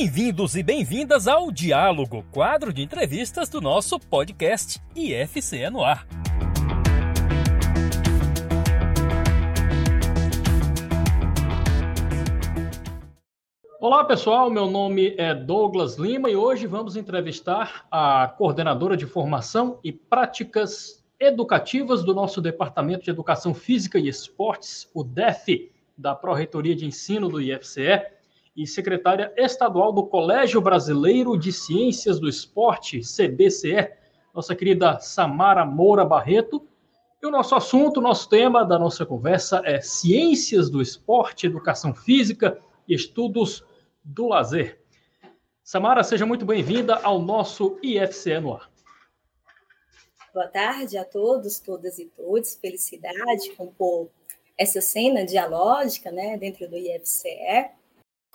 Bem-vindos e bem-vindas ao Diálogo, quadro de entrevistas do nosso podcast IFCE no Ar. Olá pessoal, meu nome é Douglas Lima e hoje vamos entrevistar a coordenadora de formação e práticas educativas do nosso Departamento de Educação Física e Esportes, o DEF, da Pró-Reitoria de Ensino do IFCE, e secretária estadual do Colégio Brasileiro de Ciências do Esporte, CBCE, nossa querida Samara Moura Barreto. E o nosso assunto, nosso tema da nossa conversa é Ciências do Esporte, Educação Física e Estudos do Lazer. Samara, seja muito bem-vinda ao nosso IFCE no ar. Boa tarde a todos, todas e todos. Felicidade compor essa cena dialógica né, dentro do IFCE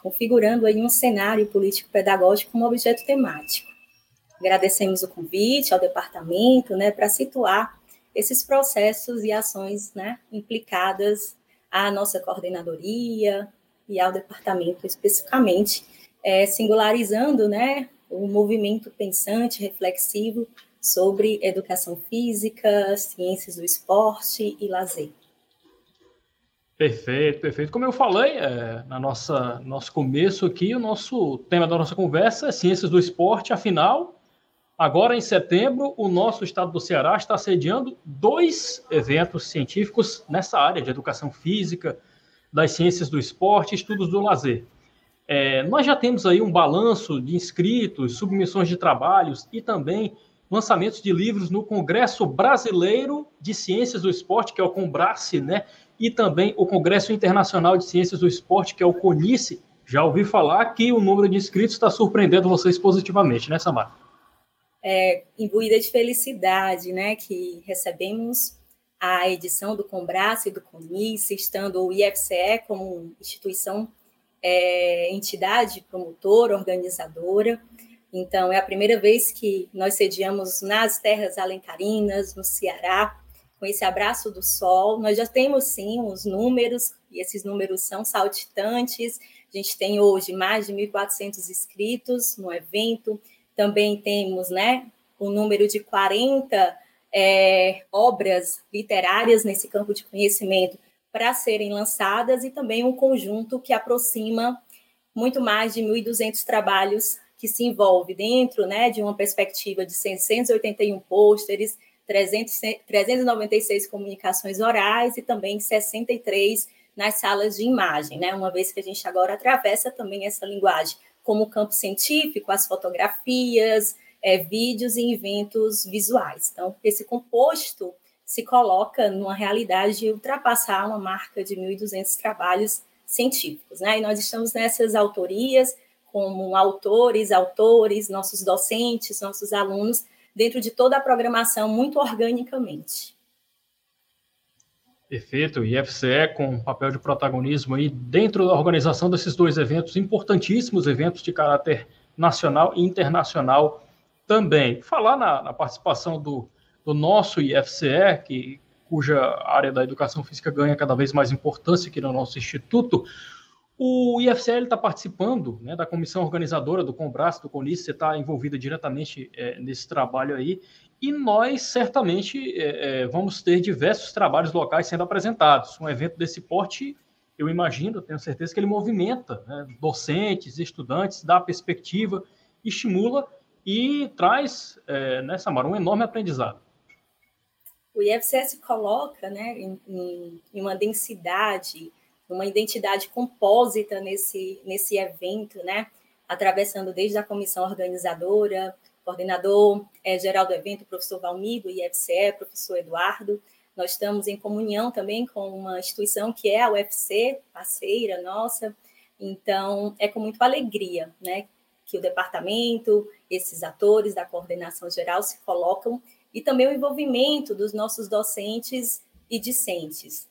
configurando aí um cenário político-pedagógico como objeto temático. Agradecemos o convite ao departamento, né, para situar esses processos e ações, né, implicadas à nossa coordenadoria e ao departamento especificamente, é, singularizando, né, o movimento pensante, reflexivo sobre educação física, ciências do esporte e lazer. Perfeito, perfeito. Como eu falei é, na nossa nosso começo aqui, o nosso tema da nossa conversa é ciências do esporte. Afinal, agora em setembro, o nosso estado do Ceará está sediando dois eventos científicos nessa área de educação física, das ciências do esporte, estudos do lazer. É, nós já temos aí um balanço de inscritos, submissões de trabalhos e também lançamentos de livros no Congresso Brasileiro de Ciências do Esporte, que é o Combrace, né? E também o Congresso Internacional de Ciências do Esporte, que é o CONICE. Já ouvi falar que o número de inscritos está surpreendendo vocês positivamente, né, Samara? É, imbuída de felicidade, né, que recebemos a edição do Combrace e do CONICE, estando o IFCE como instituição, é, entidade promotora, organizadora. Então, é a primeira vez que nós sediamos nas terras alentarinas, no Ceará, com esse abraço do sol. Nós já temos sim os números, e esses números são saltitantes. A gente tem hoje mais de 1.400 inscritos no evento. Também temos né, o número de 40 é, obras literárias nesse campo de conhecimento para serem lançadas e também um conjunto que aproxima muito mais de 1.200 trabalhos que se envolve dentro né, de uma perspectiva de 681 pôsteres, 300, 396 comunicações orais e também 63 nas salas de imagem, né? Uma vez que a gente agora atravessa também essa linguagem como campo científico, as fotografias, é, vídeos e eventos visuais. Então, esse composto se coloca numa realidade de ultrapassar uma marca de 1.200 trabalhos científicos, né? E nós estamos nessas autorias como autores, autores, nossos docentes, nossos alunos, dentro de toda a programação muito organicamente. Perfeito, e FCE com papel de protagonismo aí dentro da organização desses dois eventos, importantíssimos eventos de caráter nacional e internacional também. Falar na, na participação do, do nosso IFCE, que, cuja área da educação física ganha cada vez mais importância aqui no nosso instituto, o IFCL está participando né, da comissão organizadora do Combraço, do CONICE, você está envolvida diretamente é, nesse trabalho aí, e nós certamente é, é, vamos ter diversos trabalhos locais sendo apresentados. Um evento desse porte, eu imagino, tenho certeza que ele movimenta né, docentes, estudantes, dá perspectiva, estimula e traz, é, né, Samara, um enorme aprendizado. O IFCS coloca né, em, em uma densidade uma identidade compósita nesse, nesse evento, né? Atravessando desde a comissão organizadora, coordenador é, geral do evento, professor Valmigo, IFCE, professor Eduardo. Nós estamos em comunhão também com uma instituição que é a UFC, parceira nossa. Então, é com muita alegria, né? Que o departamento, esses atores da coordenação geral se colocam e também o envolvimento dos nossos docentes e discentes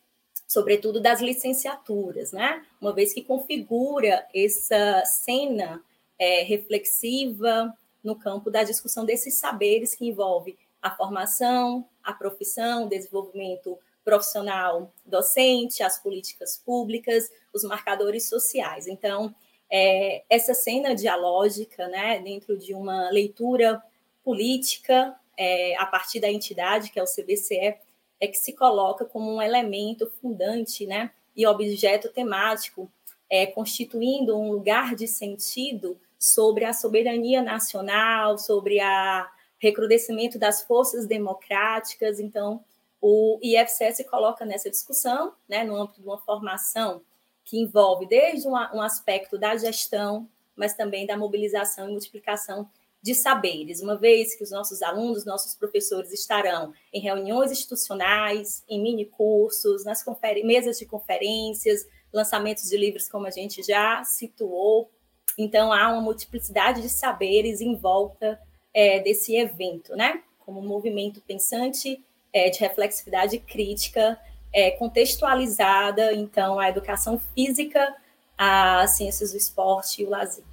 sobretudo das licenciaturas, né? Uma vez que configura essa cena é, reflexiva no campo da discussão desses saberes que envolve a formação, a profissão, o desenvolvimento profissional docente, as políticas públicas, os marcadores sociais. Então, é, essa cena dialógica, né, dentro de uma leitura política é, a partir da entidade, que é o CBCE, é que se coloca como um elemento fundante né, e objeto temático, é, constituindo um lugar de sentido sobre a soberania nacional, sobre o recrudescimento das forças democráticas. Então, o IFCE se coloca nessa discussão, né, no âmbito de uma formação que envolve desde um, um aspecto da gestão, mas também da mobilização e multiplicação de saberes, uma vez que os nossos alunos, nossos professores estarão em reuniões institucionais, em mini cursos, nas mesas de conferências, lançamentos de livros, como a gente já situou. Então, há uma multiplicidade de saberes em volta é, desse evento, né? Como um movimento pensante é, de reflexividade crítica, é, contextualizada, então, a educação física, as ciências do esporte e o lazer.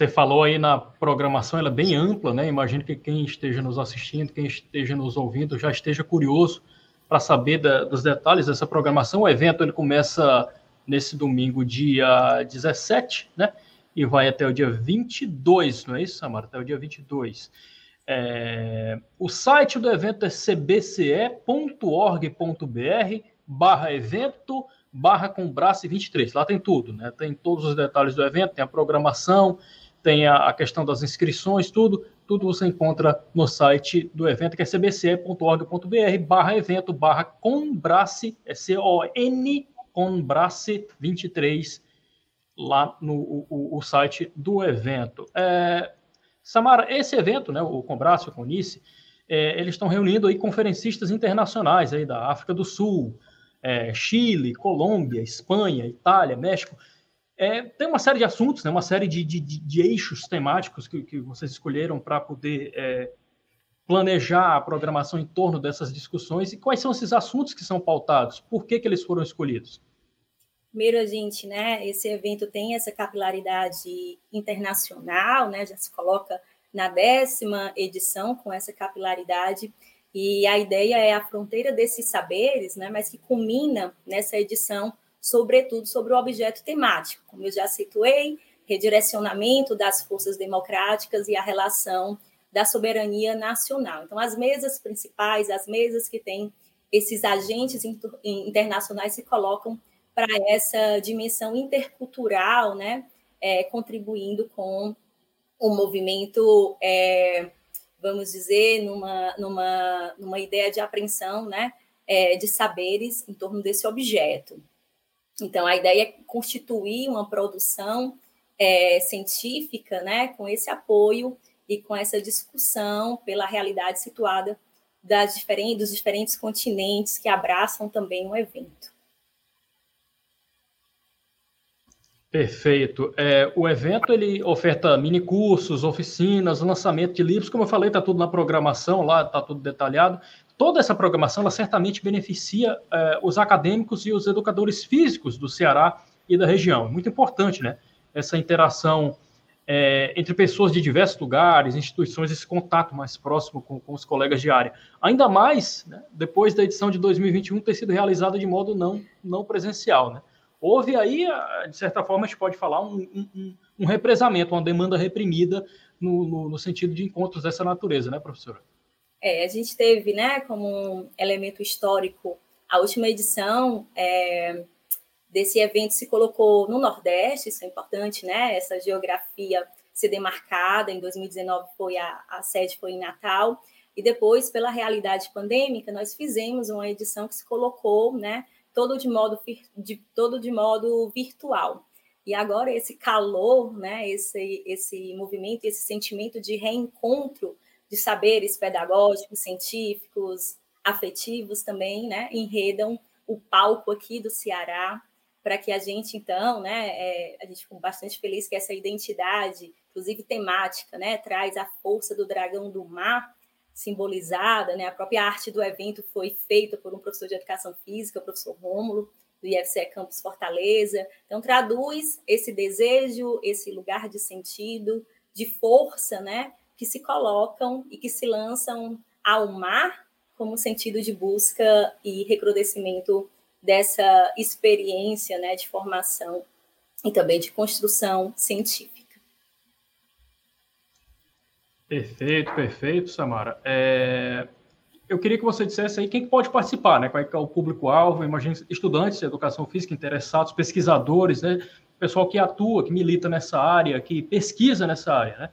Você falou aí na programação, ela é bem ampla, né? Imagino que quem esteja nos assistindo, quem esteja nos ouvindo, já esteja curioso para saber da, dos detalhes dessa programação. O evento ele começa nesse domingo, dia 17, né? E vai até o dia 22, não é isso, Samara? Até o dia 22. É, o site do evento é cbce.org.br barra evento barra com braço 23. Lá tem tudo, né? Tem todos os detalhes do evento, tem a programação, tem a, a questão das inscrições, tudo, tudo você encontra no site do evento, que é cbce.org.br barra evento barra combrace, é C-O-N combrace 23, lá no o, o, site do evento. É, Samara, esse evento, né, o Combrace, o Conice, é, eles estão reunindo aí conferencistas internacionais aí da África do Sul, é, Chile, Colômbia, Espanha, Itália, México. É, tem uma série de assuntos, né, uma série de, de, de eixos temáticos que, que vocês escolheram para poder é, planejar a programação em torno dessas discussões. E quais são esses assuntos que são pautados? Por que, que eles foram escolhidos? Primeiro, a gente, né, esse evento tem essa capilaridade internacional, né, já se coloca na décima edição com essa capilaridade, e a ideia é a fronteira desses saberes, né, mas que culmina nessa edição sobretudo sobre o objeto temático, como eu já situei, redirecionamento das forças democráticas e a relação da soberania nacional. Então, as mesas principais, as mesas que têm esses agentes internacionais se colocam para essa dimensão intercultural, né, é, contribuindo com o movimento, é, vamos dizer, numa, numa, numa ideia de apreensão, né, é, de saberes em torno desse objeto. Então, a ideia é constituir uma produção é, científica, né, com esse apoio e com essa discussão pela realidade situada das diferentes, dos diferentes continentes que abraçam também o evento. Perfeito. É, o evento ele oferta mini cursos, oficinas, lançamento de livros, como eu falei, está tudo na programação lá, está tudo detalhado toda essa programação ela certamente beneficia eh, os acadêmicos e os educadores físicos do Ceará e da região. Muito importante, né? Essa interação eh, entre pessoas de diversos lugares, instituições, esse contato mais próximo com, com os colegas de área. Ainda mais né, depois da edição de 2021 ter sido realizada de modo não, não presencial, né? Houve aí, de certa forma, a gente pode falar, um, um, um represamento, uma demanda reprimida no, no, no sentido de encontros dessa natureza, né, professora? É, a gente teve, né, como um elemento histórico, a última edição é, desse evento se colocou no Nordeste, isso é importante, né, essa geografia ser demarcada, em 2019 foi a, a sede foi em Natal, e depois, pela realidade pandêmica, nós fizemos uma edição que se colocou, né, todo de modo, de, todo de modo virtual. E agora esse calor, né, esse, esse movimento, esse sentimento de reencontro de saberes pedagógicos, científicos, afetivos também, né, enredam o palco aqui do Ceará para que a gente então, né, é, a gente ficou bastante feliz que essa identidade, inclusive temática, né, traz a força do dragão do mar simbolizada, né, a própria arte do evento foi feita por um professor de educação física, o professor Rômulo, do IFCE Campus Fortaleza, então traduz esse desejo, esse lugar de sentido, de força, né, que se colocam e que se lançam ao mar como sentido de busca e recrudescimento dessa experiência né, de formação e também de construção científica. Perfeito, perfeito, Samara. É, eu queria que você dissesse aí quem pode participar, né? Qual é, é o público-alvo? Imagino estudantes de educação física interessados, pesquisadores, né? Pessoal que atua, que milita nessa área, que pesquisa nessa área, né?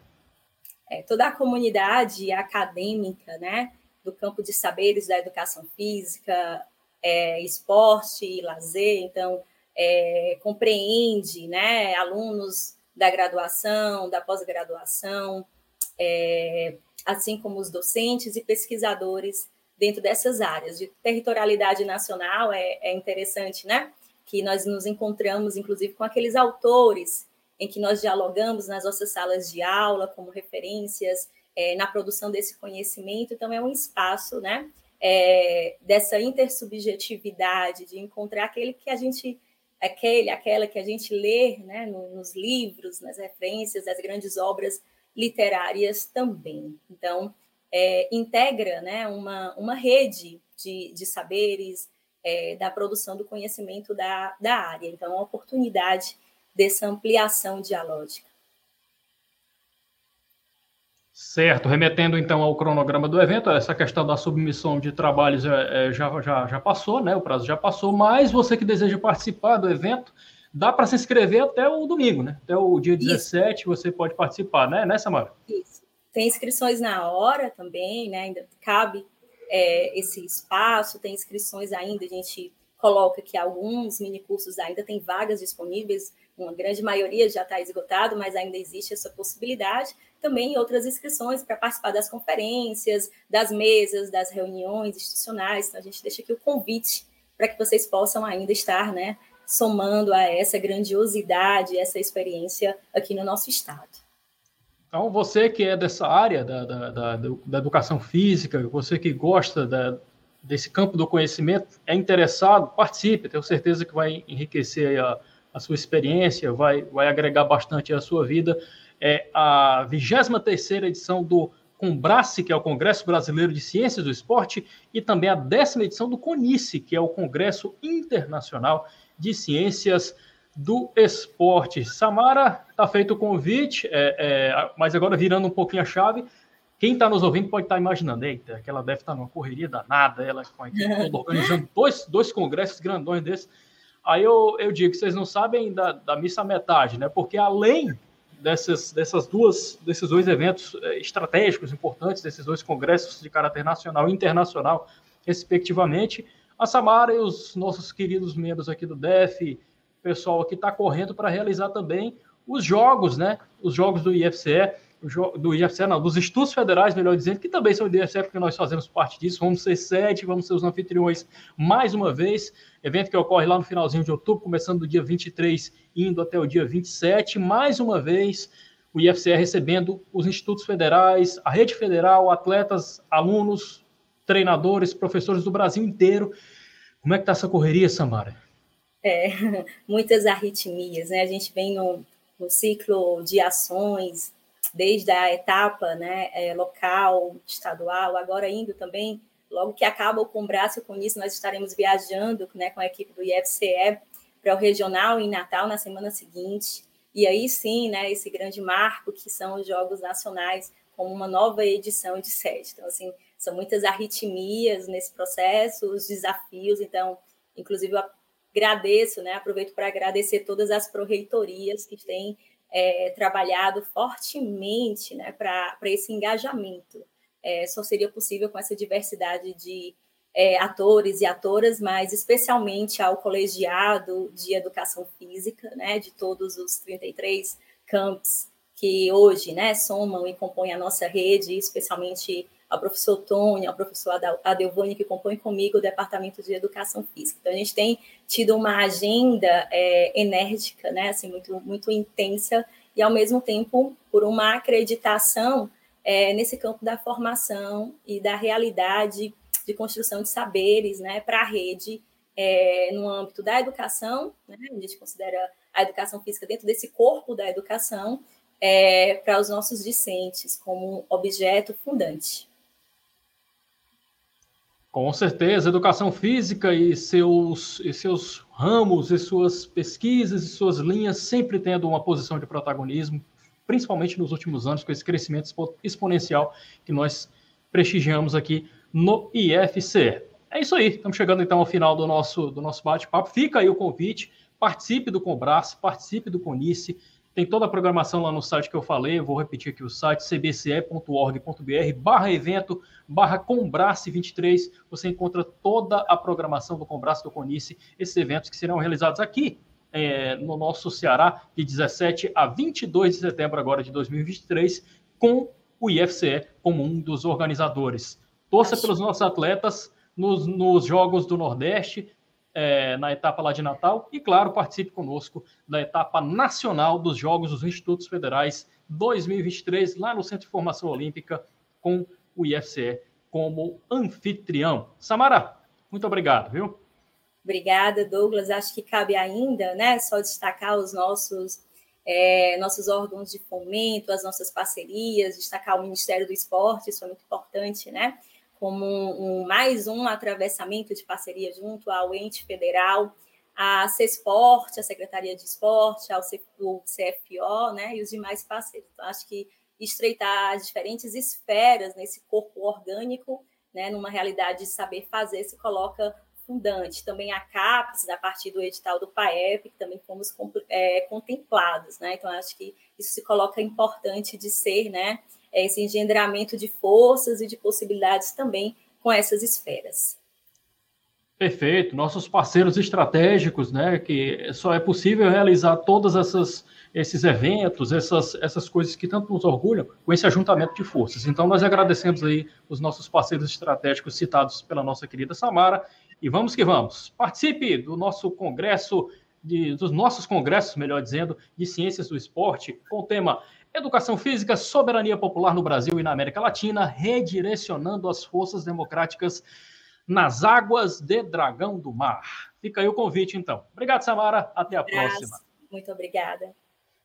É, toda a comunidade acadêmica, né? Do campo de saberes da educação física, é, esporte e lazer, então é, compreende, né? Alunos da graduação, da pós-graduação, é, assim como os docentes e pesquisadores dentro dessas áreas. De territorialidade nacional é, é interessante, né? Que nós nos encontramos, inclusive, com aqueles autores em que nós dialogamos nas nossas salas de aula como referências é, na produção desse conhecimento. Então, é um espaço, né? É, dessa intersubjetividade, de encontrar aquele que a gente, aquele, aquela que a gente lê né, nos livros, nas referências das grandes obras literárias também. Então, é, integra né, uma, uma rede de, de saberes é, da produção do conhecimento da, da área. Então, a oportunidade dessa ampliação dialógica. Certo, remetendo então ao cronograma do evento, essa questão da submissão de trabalhos é, é, já, já, já passou, né? O prazo já passou, mas você que deseja participar do evento, dá para se inscrever até o domingo, né? Até o dia 17 Isso. você pode participar, né, né Samara? Isso. Tem inscrições na hora também, né? Ainda cabe é, esse espaço, tem inscrições ainda, a gente coloca que alguns minicursos ainda tem vagas disponíveis, uma grande maioria já está esgotado, mas ainda existe essa possibilidade. Também outras inscrições para participar das conferências, das mesas, das reuniões institucionais. Então, a gente deixa aqui o convite para que vocês possam ainda estar né, somando a essa grandiosidade, essa experiência aqui no nosso estado. Então, você que é dessa área da, da, da, da educação física, você que gosta da, desse campo do conhecimento, é interessado, participe, tenho certeza que vai enriquecer a, a sua experiência, vai, vai agregar bastante à sua vida. É a 23 edição do Combrace, que é o Congresso Brasileiro de Ciências do Esporte, e também a décima edição do CONICE, que é o Congresso Internacional de Ciências do Esporte. Samara, está feito o convite, é, é, mas agora virando um pouquinho a chave, quem está nos ouvindo pode estar tá imaginando, eita, que ela deve estar tá numa correria danada, ela organizando dois, dois congressos grandões desses. Aí eu, eu digo que vocês não sabem da, da missa metade, né? Porque além dessas, dessas duas, desses dois eventos é, estratégicos importantes, desses dois congressos de caráter nacional e internacional, respectivamente, a Samara e os nossos queridos membros aqui do DEF, pessoal aqui está correndo para realizar também os jogos, né? Os jogos do IFCE, do IFCE, não, dos Institutos Federais, melhor dizendo, que também são do IFCE, porque nós fazemos parte disso. Vamos ser sete, vamos ser os anfitriões mais uma vez. Evento que ocorre lá no finalzinho de outubro, começando do dia 23, indo até o dia 27. Mais uma vez, o IFCE recebendo os institutos federais, a rede federal, atletas, alunos, treinadores, professores do Brasil inteiro. Como é que está essa correria, Samara? É, muitas arritmias, né? A gente vem no, no ciclo de ações, desde a etapa né, é, local, estadual, agora indo também, logo que acaba o Combraço, com isso nós estaremos viajando né, com a equipe do IFCE para o regional em Natal na semana seguinte. E aí sim, né, esse grande marco que são os Jogos Nacionais, como uma nova edição de sede. Então, assim, são muitas arritmias nesse processo, os desafios. Então, inclusive, eu agradeço, né? Aproveito para agradecer todas as proreitorias que têm é, trabalhado fortemente né, para esse engajamento. É, só seria possível com essa diversidade de é, atores e atoras, mas especialmente ao colegiado de educação física, né, de todos os 33 campos que hoje né, somam e compõem a nossa rede, especialmente ao professor Tony, ao professor Adelvani, que compõe comigo o Departamento de Educação Física. Então, a gente tem tido uma agenda é, enérgica, né, assim, muito, muito intensa, e, ao mesmo tempo, por uma acreditação é, nesse campo da formação e da realidade de construção de saberes né, para a rede é, no âmbito da educação, né, a gente considera a educação física dentro desse corpo da educação, é, para os nossos discentes como objeto fundante. Com certeza, educação física e seus, e seus ramos, e suas pesquisas e suas linhas sempre tendo uma posição de protagonismo, principalmente nos últimos anos, com esse crescimento exponencial que nós prestigiamos aqui no IFC. É isso aí, estamos chegando então ao final do nosso, do nosso bate-papo. Fica aí o convite, participe do Combras, participe do Conice, tem toda a programação lá no site que eu falei, eu vou repetir aqui o site, cbce.org.br, barra evento, barra Combrace 23, você encontra toda a programação do Combrace do Conice, esses eventos que serão realizados aqui é, no nosso Ceará, de 17 a 22 de setembro agora de 2023, com o IFCE como um dos organizadores. Torça pelos nossos atletas nos, nos Jogos do Nordeste, é, na etapa lá de Natal e, claro, participe conosco da etapa nacional dos Jogos dos Institutos Federais 2023, lá no Centro de Formação Olímpica, com o IFCE como anfitrião. Samara, muito obrigado, viu? Obrigada, Douglas. Acho que cabe ainda, né, só destacar os nossos é, nossos órgãos de fomento, as nossas parcerias, destacar o Ministério do Esporte, isso é muito importante, né? Como um, mais um atravessamento de parceria junto ao ente federal, a CESPORT, a Secretaria de Esporte, ao CFO, né, e os demais parceiros. Então, acho que estreitar as diferentes esferas nesse corpo orgânico, né, numa realidade de saber fazer, se coloca fundante. Também a CAPES, a partir do edital do PAEP, que também fomos é, contemplados. Né? Então, acho que isso se coloca importante de ser né, esse engendramento de forças e de possibilidades também com essas esferas. Perfeito, nossos parceiros estratégicos, né, que só é possível realizar todas essas esses eventos, essas, essas coisas que tanto nos orgulham, com esse ajuntamento de forças. Então, nós agradecemos aí os nossos parceiros estratégicos citados pela nossa querida Samara, e vamos que vamos. Participe do nosso congresso, de, dos nossos congressos, melhor dizendo, de ciências do esporte, com o tema Educação Física, Soberania Popular no Brasil e na América Latina, redirecionando as forças democráticas nas águas de Dragão do Mar. Fica aí o convite, então. Obrigado, Samara. Até a próxima. Muito obrigada.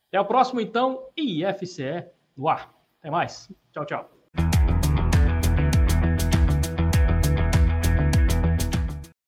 Até o próximo, então, IFCE no ar. Até mais. Tchau, tchau.